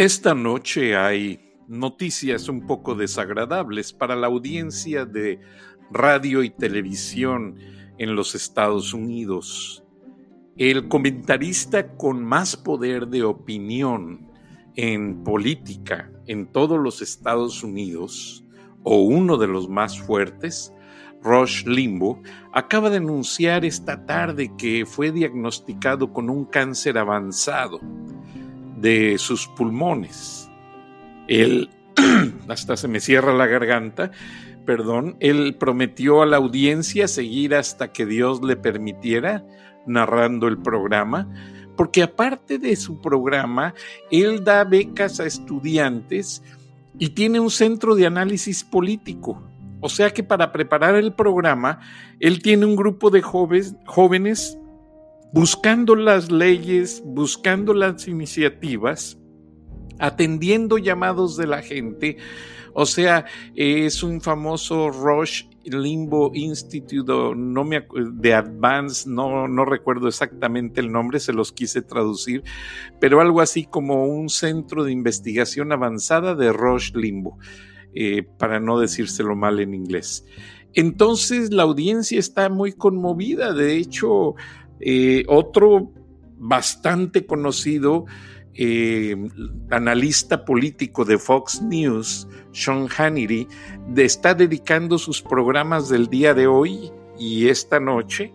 Esta noche hay noticias un poco desagradables para la audiencia de radio y televisión en los Estados Unidos. El comentarista con más poder de opinión en política en todos los Estados Unidos, o uno de los más fuertes, Rush Limbo, acaba de anunciar esta tarde que fue diagnosticado con un cáncer avanzado de sus pulmones. Él, hasta se me cierra la garganta, perdón, él prometió a la audiencia seguir hasta que Dios le permitiera narrando el programa, porque aparte de su programa, él da becas a estudiantes y tiene un centro de análisis político. O sea que para preparar el programa, él tiene un grupo de jóvenes, buscando las leyes, buscando las iniciativas, atendiendo llamados de la gente. O sea, es un famoso Rush Limbo Institute no me, de Advance, no, no recuerdo exactamente el nombre, se los quise traducir, pero algo así como un centro de investigación avanzada de Rush Limbo, eh, para no decírselo mal en inglés. Entonces la audiencia está muy conmovida, de hecho eh, otro bastante conocido eh, analista político de Fox News, Sean Hannity, está dedicando sus programas del día de hoy y esta noche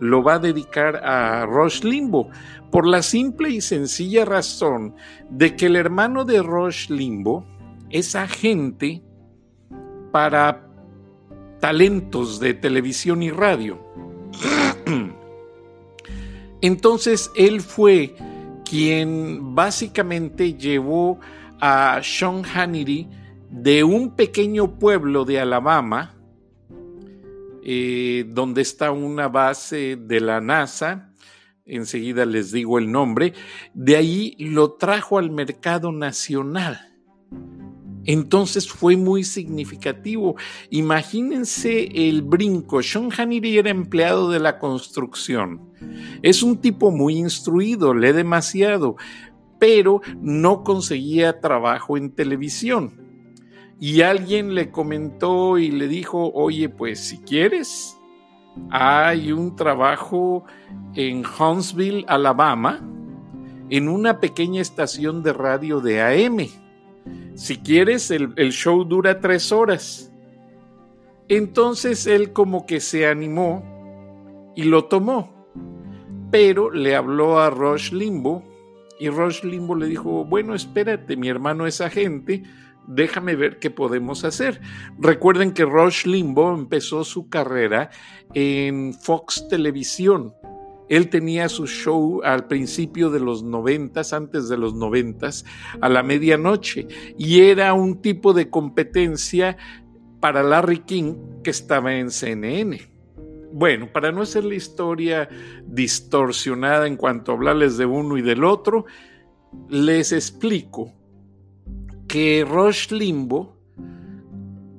lo va a dedicar a Rush Limbo por la simple y sencilla razón de que el hermano de Rush Limbo es agente para talentos de televisión y radio. Entonces él fue quien básicamente llevó a Sean Hannity de un pequeño pueblo de Alabama, eh, donde está una base de la NASA, enseguida les digo el nombre, de ahí lo trajo al mercado nacional. Entonces fue muy significativo. Imagínense el brinco. Sean Hannity era empleado de la construcción. Es un tipo muy instruido, lee demasiado, pero no conseguía trabajo en televisión. Y alguien le comentó y le dijo, oye, pues si quieres, hay un trabajo en Huntsville, Alabama, en una pequeña estación de radio de AM si quieres, el, show dura tres horas. Entonces él como que se animó y lo tomó. Pero le habló a Rush Limbo y Rush Limbo le dijo, bueno, espérate, mi hermano es agente, déjame ver qué podemos hacer. Recuerden que Rush Limbo empezó su carrera en Fox Televisión él tenía su show al principio de los noventas, antes de los noventas, a la medianoche, y era un tipo de competencia para Larry King que estaba en CNN. Bueno, para no hacer la historia distorsionada en cuanto a hablarles de uno y del otro, les explico que Rush Limbo,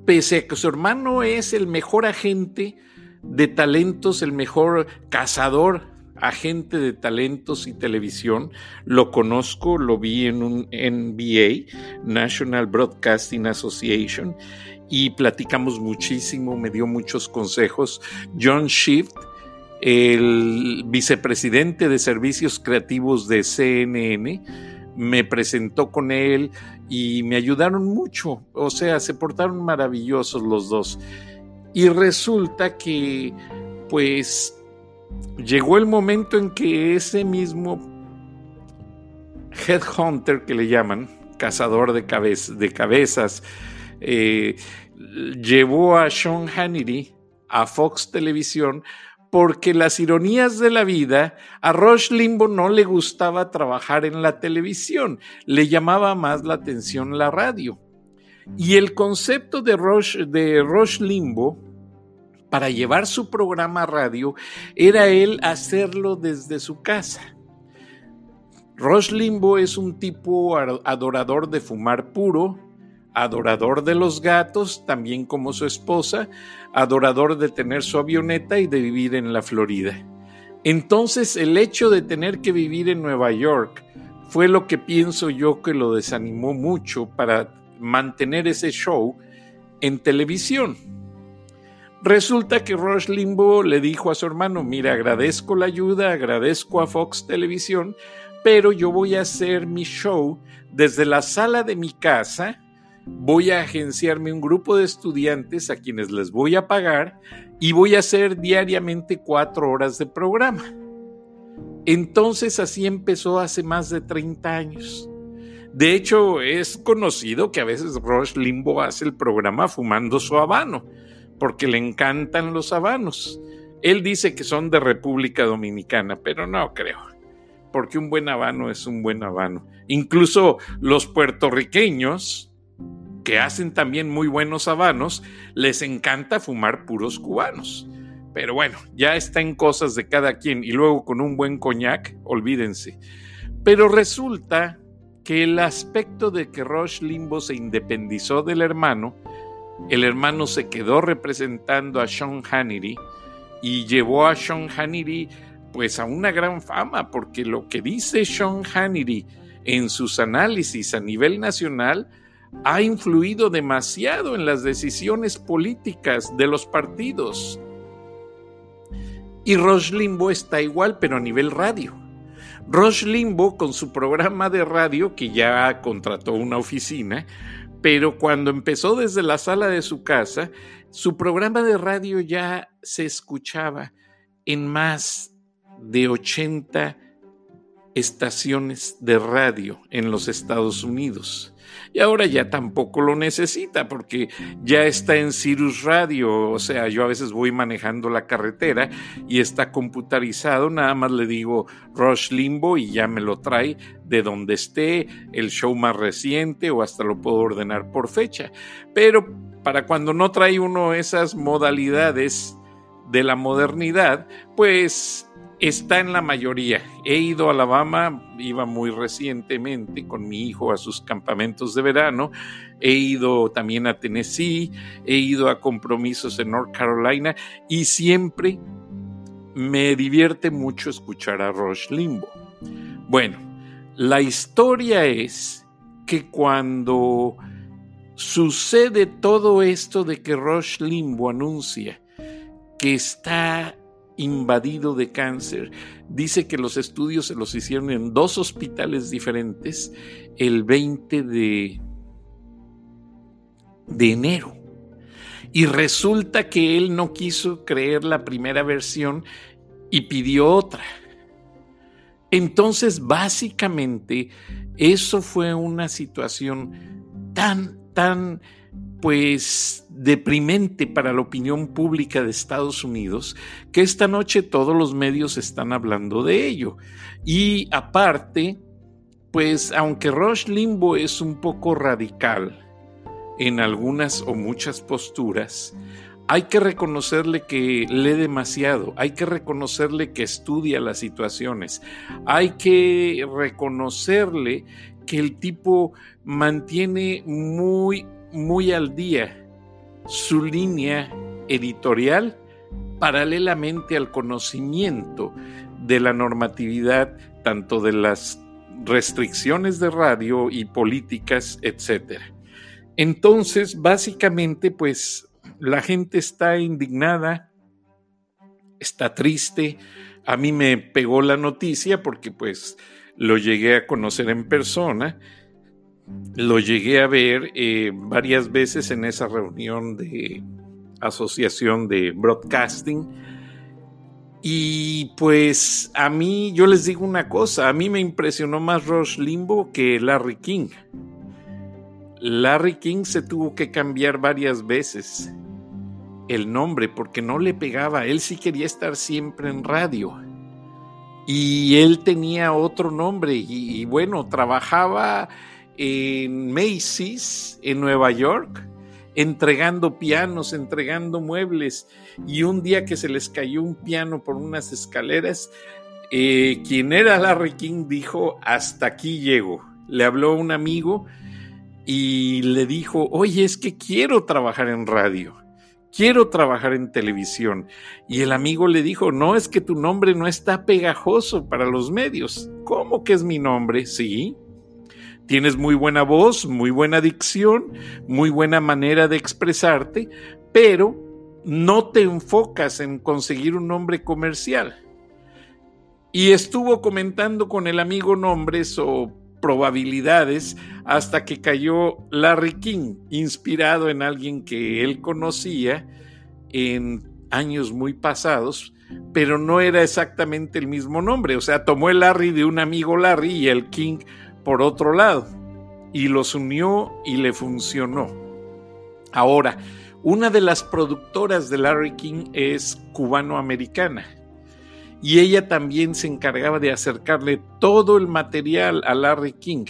pese a que su hermano es el mejor agente de talentos, el mejor cazador agente de talentos y televisión, lo conozco, lo vi en un NBA, National Broadcasting Association, y platicamos muchísimo, me dio muchos consejos. John Shift, el vicepresidente de servicios creativos de CNN, me presentó con él y me ayudaron mucho, o sea, se portaron maravillosos los dos. Y resulta que, pues, llegó el momento en que ese mismo headhunter que le llaman, cazador de, de cabezas, eh, llevó a Sean Hannity a Fox Televisión porque las ironías de la vida, a Rush Limbo no le gustaba trabajar en la televisión, le llamaba más la atención la radio. Y el concepto de Rush, de Rush Limbo para llevar su programa radio era él hacerlo desde su casa. Rush Limbo es un tipo adorador de fumar puro, adorador de los gatos, también como su esposa, adorador de tener su avioneta y de vivir en la Florida. Entonces el hecho de tener que vivir en Nueva York fue lo que pienso yo que lo desanimó mucho para mantener ese show en televisión. Resulta que Rush Limbo le dijo a su hermano, mira, agradezco la ayuda, agradezco a Fox Televisión, pero yo voy a hacer mi show desde la sala de mi casa, voy a agenciarme un grupo de estudiantes a quienes les voy a pagar y voy a hacer diariamente cuatro horas de programa. Entonces así empezó hace más de 30 años. De hecho, es conocido que a veces Rush Limbo hace el programa fumando su habano, porque le encantan los habanos. Él dice que son de República Dominicana, pero no creo, porque un buen habano es un buen habano. Incluso los puertorriqueños, que hacen también muy buenos habanos, les encanta fumar puros cubanos. Pero bueno, ya está en cosas de cada quien y luego con un buen coñac, olvídense. Pero resulta que el aspecto de que Rush Limbo se independizó del hermano, el hermano se quedó representando a Sean Hannity y llevó a Sean Hannity pues a una gran fama, porque lo que dice Sean Hannity en sus análisis a nivel nacional ha influido demasiado en las decisiones políticas de los partidos. Y Rush Limbo está igual, pero a nivel radio. Rush Limbo con su programa de radio, que ya contrató una oficina, pero cuando empezó desde la sala de su casa, su programa de radio ya se escuchaba en más de 80 estaciones de radio en los Estados Unidos y ahora ya tampoco lo necesita porque ya está en Cirrus Radio, o sea, yo a veces voy manejando la carretera y está computarizado, nada más le digo Rush Limbo y ya me lo trae de donde esté, el show más reciente o hasta lo puedo ordenar por fecha. Pero para cuando no trae uno esas modalidades de la modernidad, pues está en la mayoría. He ido a Alabama, iba muy recientemente con mi hijo a sus campamentos de verano. He ido también a Tennessee, he ido a compromisos en North Carolina y siempre me divierte mucho escuchar a Rush Limbo. Bueno, la historia es que cuando sucede todo esto de que Rush Limbo anuncia que está invadido de cáncer. Dice que los estudios se los hicieron en dos hospitales diferentes el 20 de, de enero. Y resulta que él no quiso creer la primera versión y pidió otra. Entonces, básicamente, eso fue una situación tan, tan pues deprimente para la opinión pública de Estados Unidos que esta noche todos los medios están hablando de ello. Y aparte, pues aunque Rush Limbo es un poco radical en algunas o muchas posturas, hay que reconocerle que lee demasiado, hay que reconocerle que estudia las situaciones, hay que reconocerle que el tipo mantiene muy muy al día su línea editorial paralelamente al conocimiento de la normatividad, tanto de las restricciones de radio y políticas, etc. Entonces, básicamente, pues la gente está indignada, está triste. A mí me pegó la noticia porque pues lo llegué a conocer en persona lo llegué a ver eh, varias veces en esa reunión de asociación de broadcasting. Y pues a mí, yo les digo una cosa, a mí me impresionó más Rush Limbo que Larry King. Larry King se tuvo que cambiar varias veces el nombre porque no le pegaba, él sí quería estar siempre en radio. Y él tenía otro nombre y bueno, trabajaba en Macy's, en Nueva York, entregando pianos, entregando muebles. Y un día que se les cayó un piano por unas escaleras, eh, quien era Larry King dijo, hasta aquí llego. Le habló un amigo y le dijo, oye, es que quiero trabajar en radio. quiero trabajar en televisión. Y el amigo le dijo, no, es que tu nombre no está pegajoso para los medios. ¿Cómo que es mi nombre? Sí. Tienes muy buena voz, muy buena dicción, muy buena manera de expresarte, pero no te enfocas en conseguir un nombre comercial. Y estuvo comentando con el amigo nombres o probabilidades hasta que cayó Larry King, inspirado en alguien que él conocía en años muy pasados, pero no era exactamente el mismo nombre. O sea, tomó el Larry de un amigo Larry y el King por otro lado, y los unió y le funcionó. Ahora, una de las productoras de Larry King es cubano-americana y ella también se encargaba de acercarle todo el material a Larry King.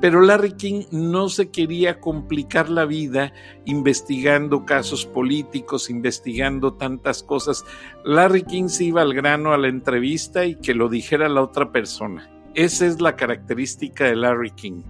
Pero Larry King no se quería complicar la vida investigando casos políticos, investigando tantas cosas. Larry King se iba al grano a la entrevista y que lo dijera la otra persona. Esa es la característica de Larry King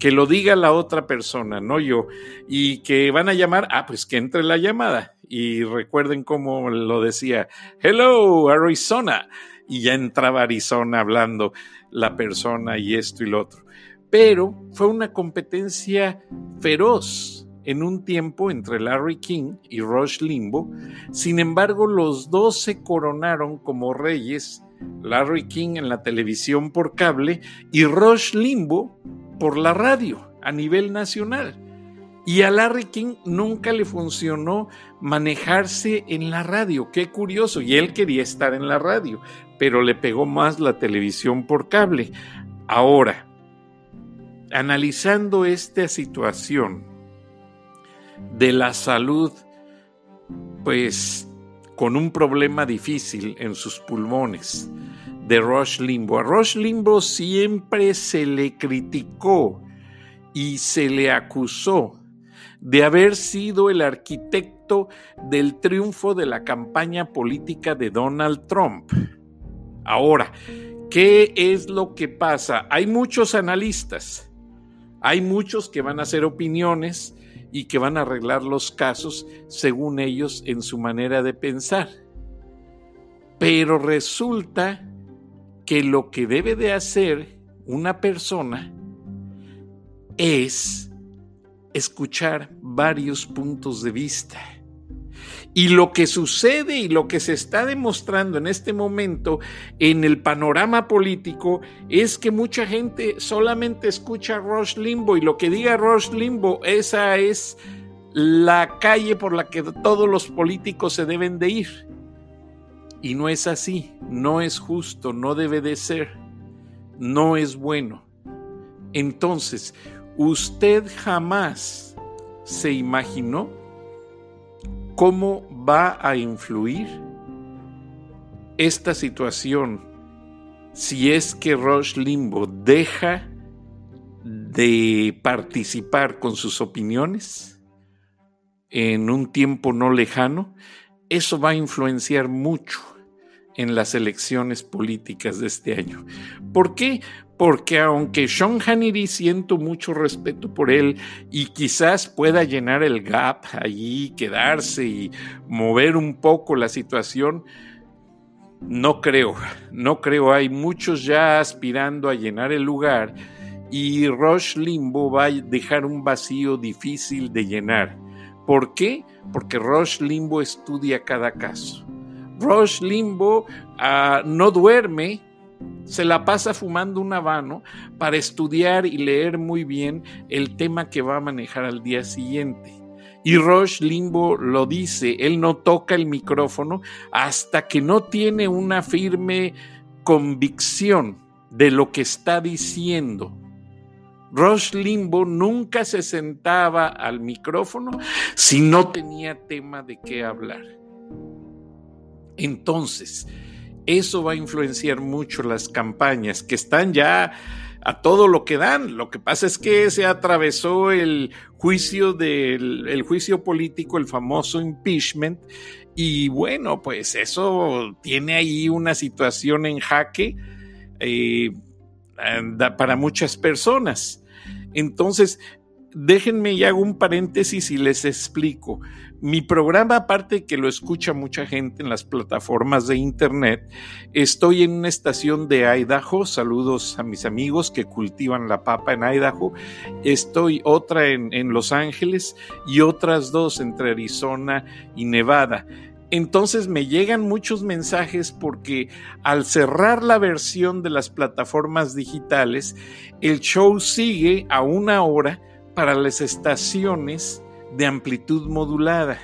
que lo diga la otra persona, no yo, y que van a llamar, ah, pues que entre la llamada. Y recuerden cómo lo decía, hello, Arizona. Y ya entraba Arizona hablando la persona y esto y lo otro. Pero fue una competencia feroz en un tiempo entre Larry King y Rush Limbo. Sin embargo, los dos se coronaron como reyes, Larry King en la televisión por cable y Rush Limbo por la radio a nivel nacional. Y a Larry King nunca le funcionó manejarse en la radio. Qué curioso. Y él quería estar en la radio, pero le pegó más la televisión por cable. Ahora, analizando esta situación de la salud, pues con un problema difícil en sus pulmones, de Rush Limbo. A Rush Limbo siempre se le criticó y se le acusó de haber sido el arquitecto del triunfo de la campaña política de Donald Trump. Ahora, ¿qué es lo que pasa? Hay muchos analistas, hay muchos que van a hacer opiniones y que van a arreglar los casos según ellos en su manera de pensar. Pero resulta que lo que debe de hacer una persona es escuchar varios puntos de vista. Y lo que sucede y lo que se está demostrando en este momento en el panorama político es que mucha gente solamente escucha a Rush Limbo y lo que diga Rush Limbo, esa es la calle por la que todos los políticos se deben de ir. Y no es así, no es justo, no debe de ser, no es bueno. Entonces, usted jamás se imaginó cómo va a influir esta situación si es que Rush Limbo deja de participar con sus opiniones en un tiempo no lejano, eso va a influenciar mucho en las elecciones políticas de este año. ¿Por qué? Porque aunque Sean Hannity siento mucho respeto por él y quizás pueda llenar el gap allí, quedarse y mover un poco la situación, no creo, no creo. Hay muchos ya aspirando a llenar el lugar y Rush Limbo va a dejar un vacío difícil de llenar. ¿Por qué? Porque Rush Limbo estudia cada caso. Rush Limbo ah, no duerme, se la pasa fumando un habano para estudiar y leer muy bien el tema que va a manejar al día siguiente. Y Rush Limbo lo dice, él no toca el micrófono hasta que no tiene una firme convicción de lo que está diciendo. Rush Limbo nunca se sentaba al micrófono si no tenía tema de qué hablar. Entonces, eso va a influenciar mucho las campañas que están ya a todo lo que dan. Lo que pasa es que se atravesó el juicio del el juicio político, el famoso impeachment, y bueno, pues eso tiene ahí una situación en jaque eh, para muchas personas. Entonces, déjenme y hago un paréntesis y les explico. Mi programa, aparte que lo escucha mucha gente en las plataformas de internet, estoy en una estación de Idaho. Saludos a mis amigos que cultivan la papa en Idaho. Estoy otra en, en Los Ángeles y otras dos entre Arizona y Nevada. Entonces me llegan muchos mensajes porque al cerrar la versión de las plataformas digitales, el show sigue a una hora para las estaciones de amplitud modulada.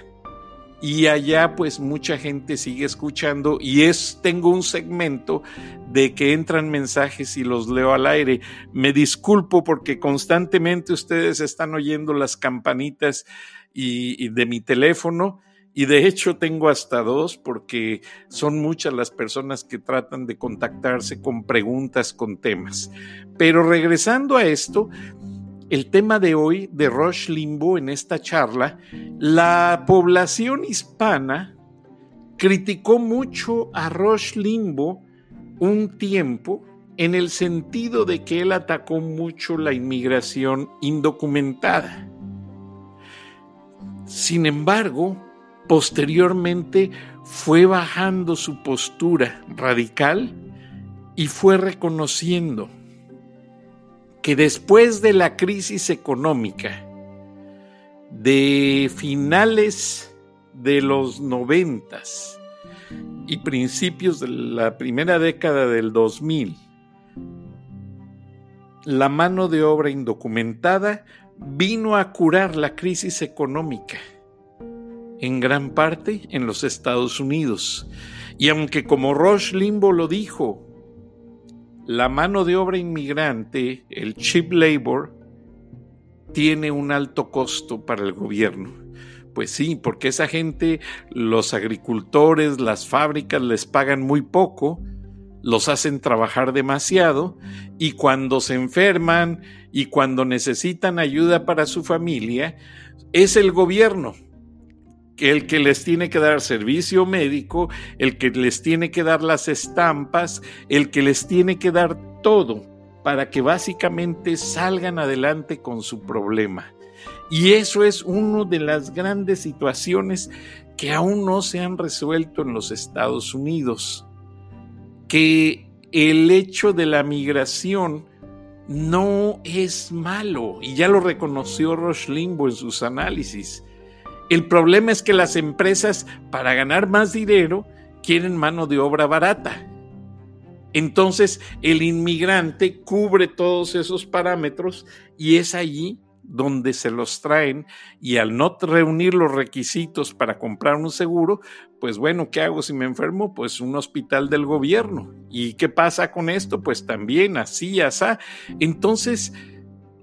Y allá pues mucha gente sigue escuchando y es tengo un segmento de que entran mensajes y los leo al aire. Me disculpo porque constantemente ustedes están oyendo las campanitas y de mi teléfono y de hecho tengo hasta dos porque son muchas las personas que tratan de contactarse con preguntas, con temas. Pero regresando a esto, el tema de hoy de Rush Limbo en esta charla, la población hispana criticó mucho a Rush Limbo un tiempo en el sentido de que él atacó mucho la inmigración indocumentada. Sin embargo, Posteriormente fue bajando su postura radical y fue reconociendo que después de la crisis económica de finales de los noventas y principios de la primera década del 2000, la mano de obra indocumentada vino a curar la crisis económica en gran parte en los Estados Unidos. Y aunque como Roche Limbo lo dijo, la mano de obra inmigrante, el cheap labor, tiene un alto costo para el gobierno. Pues sí, porque esa gente, los agricultores, las fábricas les pagan muy poco, los hacen trabajar demasiado y cuando se enferman y cuando necesitan ayuda para su familia, es el gobierno el que les tiene que dar servicio médico, el que les tiene que dar las estampas, el que les tiene que dar todo para que básicamente salgan adelante con su problema. Y eso es una de las grandes situaciones que aún no se han resuelto en los Estados Unidos. Que el hecho de la migración no es malo, y ya lo reconoció Roche Limbo en sus análisis. El problema es que las empresas, para ganar más dinero, quieren mano de obra barata. Entonces, el inmigrante cubre todos esos parámetros y es allí donde se los traen y al no reunir los requisitos para comprar un seguro, pues bueno, ¿qué hago si me enfermo? Pues un hospital del gobierno. ¿Y qué pasa con esto? Pues también así, así. Entonces,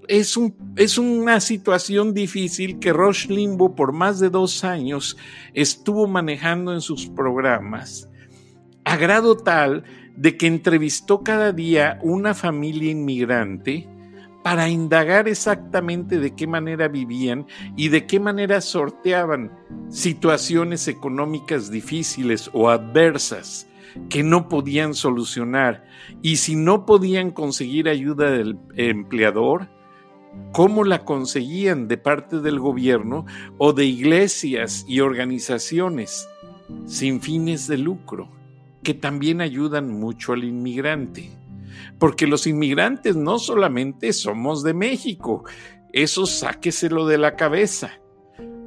es, un, es una situación difícil que Roche Limbo por más de dos años estuvo manejando en sus programas, a grado tal de que entrevistó cada día una familia inmigrante para indagar exactamente de qué manera vivían y de qué manera sorteaban situaciones económicas difíciles o adversas que no podían solucionar. Y si no podían conseguir ayuda del empleador, cómo la conseguían de parte del gobierno o de iglesias y organizaciones sin fines de lucro, que también ayudan mucho al inmigrante. Porque los inmigrantes no solamente somos de México, eso sáqueselo de la cabeza.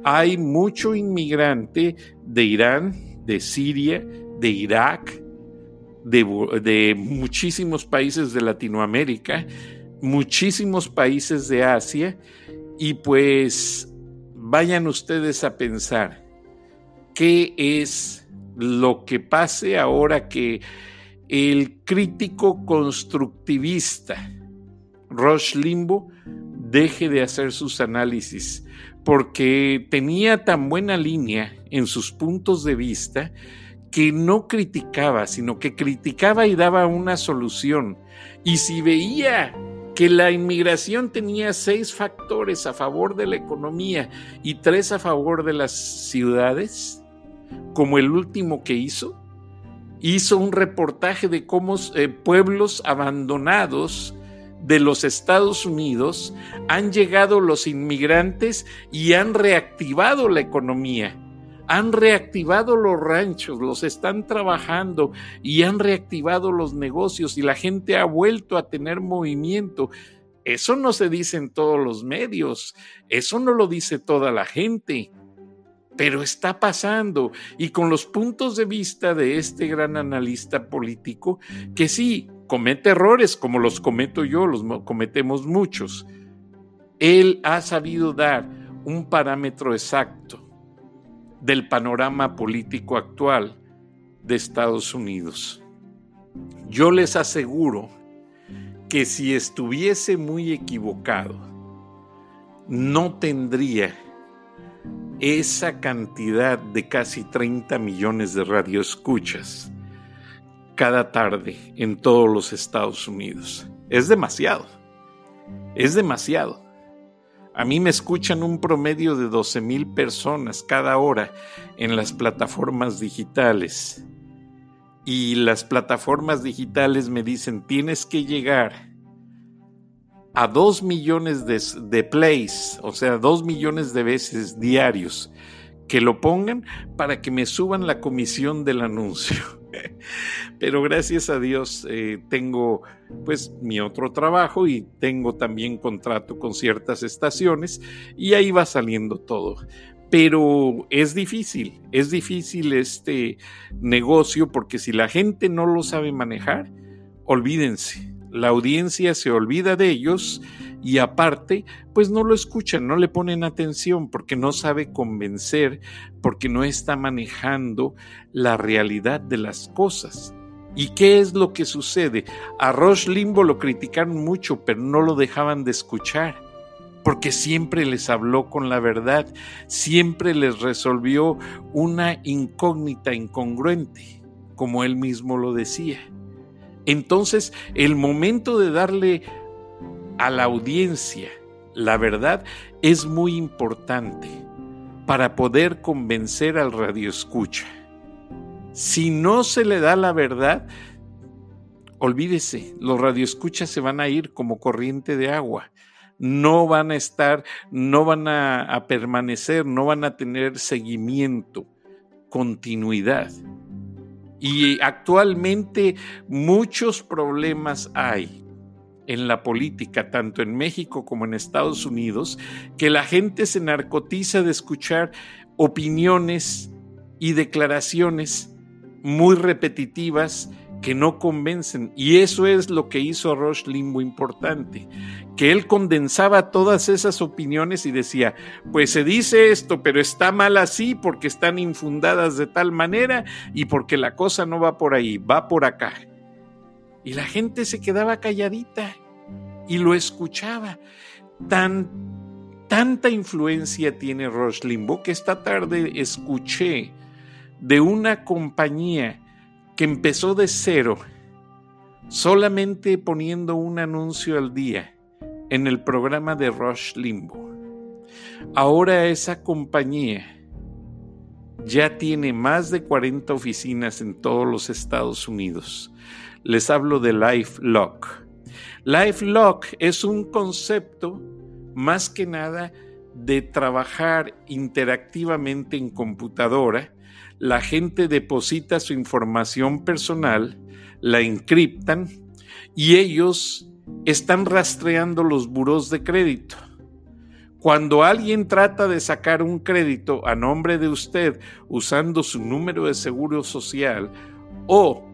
Hay mucho inmigrante de Irán, de Siria, de Irak, de, de muchísimos países de Latinoamérica, muchísimos países de Asia y pues vayan ustedes a pensar qué es lo que pase ahora que el crítico constructivista Roche Limbo deje de hacer sus análisis porque tenía tan buena línea en sus puntos de vista que no criticaba, sino que criticaba y daba una solución. Y si veía que la inmigración tenía seis factores a favor de la economía y tres a favor de las ciudades, como el último que hizo, hizo un reportaje de cómo eh, pueblos abandonados de los Estados Unidos, han llegado los inmigrantes y han reactivado la economía. Han reactivado los ranchos, los están trabajando y han reactivado los negocios y la gente ha vuelto a tener movimiento. Eso no se dice en todos los medios, eso no lo dice toda la gente pero está pasando y con los puntos de vista de este gran analista político, que sí, comete errores como los cometo yo, los cometemos muchos, él ha sabido dar un parámetro exacto del panorama político actual de Estados Unidos. Yo les aseguro que si estuviese muy equivocado, no tendría esa cantidad de casi 30 millones de radioescuchas cada tarde en todos los Estados Unidos. Es demasiado. Es demasiado. A mí me escuchan un promedio de 12 mil personas cada hora en las plataformas digitales. Y las plataformas digitales me dicen, tienes que llegar a dos millones de, plays, o sea, dos millones de veces diarios, que lo pongan para que me suban la comisión del anuncio. Pero gracias a Dios eh, tengo pues mi otro trabajo y tengo también contrato con ciertas estaciones y ahí va saliendo todo. Pero es difícil, es difícil este negocio porque si la gente no lo sabe manejar, olvídense, la audiencia se olvida de ellos y aparte, pues no lo escuchan, no le ponen atención porque no sabe convencer, porque no está manejando la realidad de las cosas. ¿Y qué es lo que sucede? A Roche Limbo lo criticaron mucho, pero no lo dejaban de escuchar, porque siempre les habló con la verdad, siempre les resolvió una incógnita incongruente, como él mismo lo decía. Entonces, el momento de darle a la audiencia la verdad es muy importante para poder convencer al radioescucha. Si no se le da la verdad, olvídese, los radioescuchas se van a ir como corriente de agua. No van a estar, no van a, a permanecer, no van a tener seguimiento, continuidad. Y actualmente muchos problemas hay en la política, tanto en México como en Estados Unidos, que la gente se narcotiza de escuchar opiniones y declaraciones muy repetitivas que no convencen. Y eso es lo que hizo Roche Limbo importante, que él condensaba todas esas opiniones y decía, pues se dice esto, pero está mal así porque están infundadas de tal manera y porque la cosa no va por ahí, va por acá. Y la gente se quedaba calladita y lo escuchaba. Tan, tanta influencia tiene Roche Limbo que esta tarde escuché de una compañía que empezó de cero, solamente poniendo un anuncio al día en el programa de Rush Limbo. Ahora esa compañía ya tiene más de 40 oficinas en todos los Estados Unidos. Les hablo de LifeLock. LifeLock es un concepto más que nada de trabajar interactivamente en computadora la gente deposita su información personal, la encriptan y ellos están rastreando los buros de crédito. Cuando alguien trata de sacar un crédito a nombre de usted usando su número de seguro social o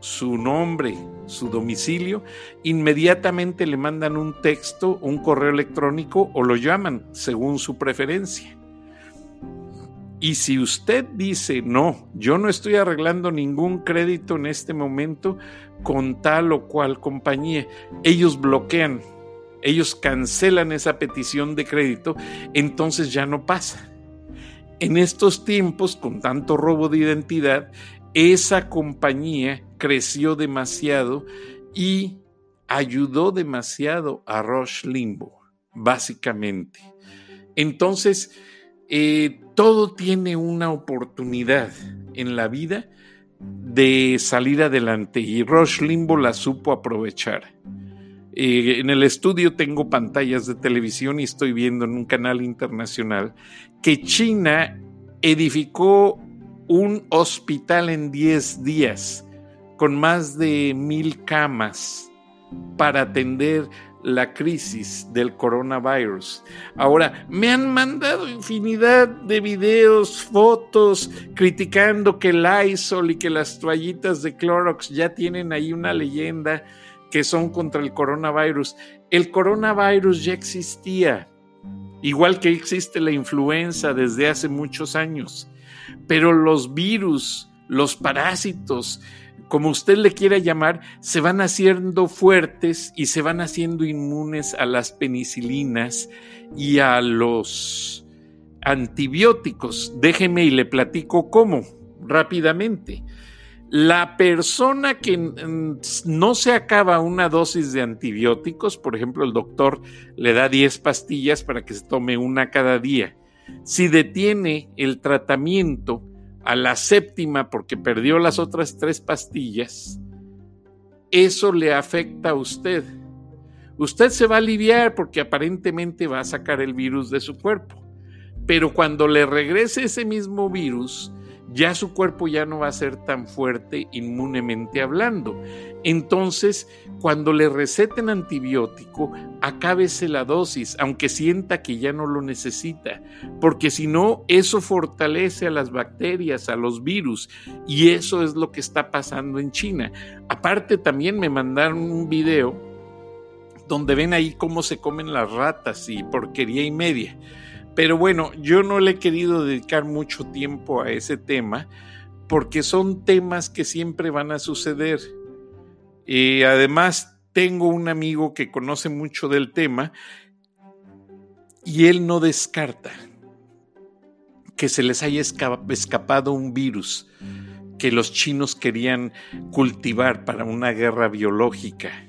su nombre, su domicilio, inmediatamente le mandan un texto, un correo electrónico o lo llaman según su preferencia. Y si usted dice, no, yo no estoy arreglando ningún crédito en este momento con tal o cual compañía, ellos bloquean, ellos cancelan esa petición de crédito, entonces ya no pasa. En estos tiempos, con tanto robo de identidad, esa compañía creció demasiado y ayudó demasiado a Roche Limbo, básicamente. Entonces, eh, todo tiene una oportunidad en la vida de salir adelante y Rush Limbo la supo aprovechar. Eh, en el estudio tengo pantallas de televisión y estoy viendo en un canal internacional que China edificó un hospital en 10 días con más de mil camas para atender la crisis del coronavirus. Ahora, me han mandado infinidad de videos, fotos, criticando que el Lysol y que las toallitas de Clorox ya tienen ahí una leyenda que son contra el coronavirus. El coronavirus ya existía, igual que existe la influenza desde hace muchos años, pero los virus, los parásitos, como usted le quiera llamar, se van haciendo fuertes y se van haciendo inmunes a las penicilinas y a los antibióticos. Déjeme y le platico cómo, rápidamente. La persona que no se acaba una dosis de antibióticos, por ejemplo, el doctor le da 10 pastillas para que se tome una cada día. Si detiene el tratamiento, a la séptima porque perdió las otras tres pastillas, eso le afecta a usted. Usted se va a aliviar porque aparentemente va a sacar el virus de su cuerpo. Pero cuando le regrese ese mismo virus, ya su cuerpo ya no va a ser tan fuerte inmunemente hablando. Entonces, cuando le receten antibiótico, acábese la dosis, aunque sienta que ya no lo necesita, porque si no, eso fortalece a las bacterias, a los virus, y eso es lo que está pasando en China. Aparte, también me mandaron un video donde ven ahí cómo se comen las ratas y porquería y media. Pero bueno, yo no le he querido dedicar mucho tiempo a ese tema porque son temas que siempre van a suceder. Y además tengo un amigo que conoce mucho del tema y él no descarta que se les haya escapado un virus que los chinos querían cultivar para una guerra biológica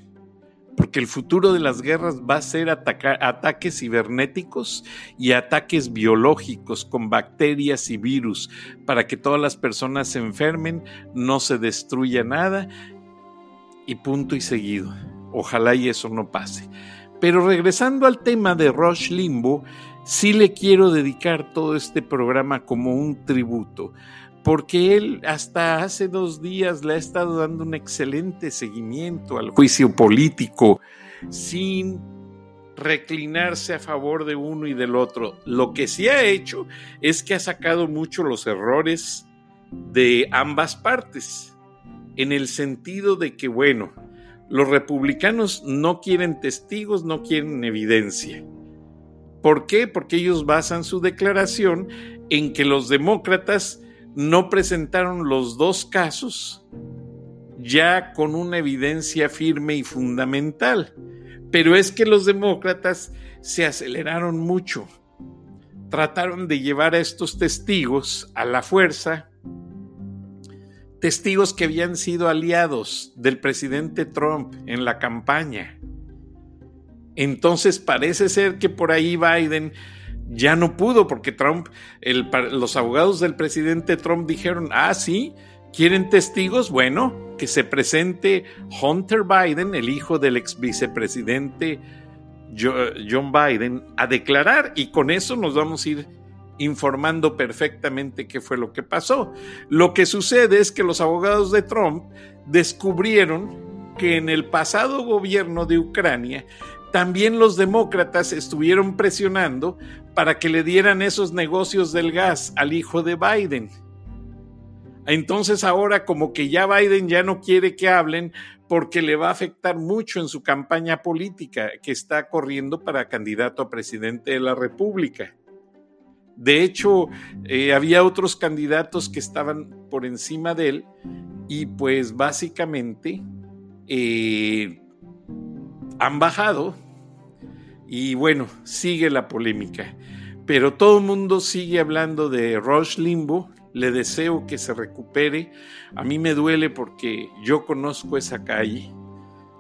porque el futuro de las guerras va a ser ataques cibernéticos y ataques biológicos con bacterias y virus para que todas las personas se enfermen, no se destruya nada y punto y seguido. Ojalá y eso no pase. Pero regresando al tema de Rush Limbo, sí le quiero dedicar todo este programa como un tributo porque él hasta hace dos días le ha estado dando un excelente seguimiento al juicio político sin reclinarse a favor de uno y del otro. Lo que sí ha hecho es que ha sacado mucho los errores de ambas partes, en el sentido de que, bueno, los republicanos no quieren testigos, no quieren evidencia. ¿Por qué? Porque ellos basan su declaración en que los demócratas no presentaron los dos casos ya con una evidencia firme y fundamental. Pero es que los demócratas se aceleraron mucho. Trataron de llevar a estos testigos a la fuerza, testigos que habían sido aliados del presidente Trump en la campaña. Entonces parece ser que por ahí Biden ya no pudo porque Trump, los abogados del presidente Trump dijeron, ah, sí, quieren testigos, bueno, que se presente Hunter Biden, el hijo del ex vicepresidente John Biden, a declarar y con eso nos vamos a ir informando perfectamente qué fue lo que pasó. Lo que sucede es que los abogados de Trump descubrieron que en el pasado gobierno de Ucrania también los demócratas estuvieron presionando para que le dieran esos negocios del gas al hijo de Biden. Entonces ahora como que ya Biden ya no quiere que hablen porque le va a afectar mucho en su campaña política que está corriendo para candidato a presidente de la República. De hecho, eh, había otros candidatos que estaban por encima de él y pues básicamente eh, han bajado y bueno, sigue la polémica. Pero todo el mundo sigue hablando de Rush Limbo. Le deseo que se recupere. A mí me duele porque yo conozco esa calle,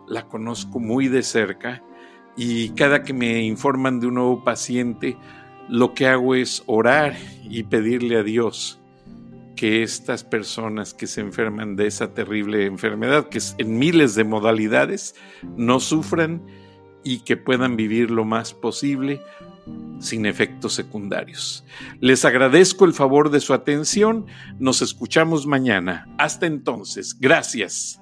la conozco muy de cerca y cada que me informan de un nuevo paciente, lo que hago es orar y pedirle a Dios que estas personas que se enferman de esa terrible enfermedad, que es en miles de modalidades, no sufran y que puedan vivir lo más posible sin efectos secundarios. Les agradezco el favor de su atención. Nos escuchamos mañana. Hasta entonces. Gracias.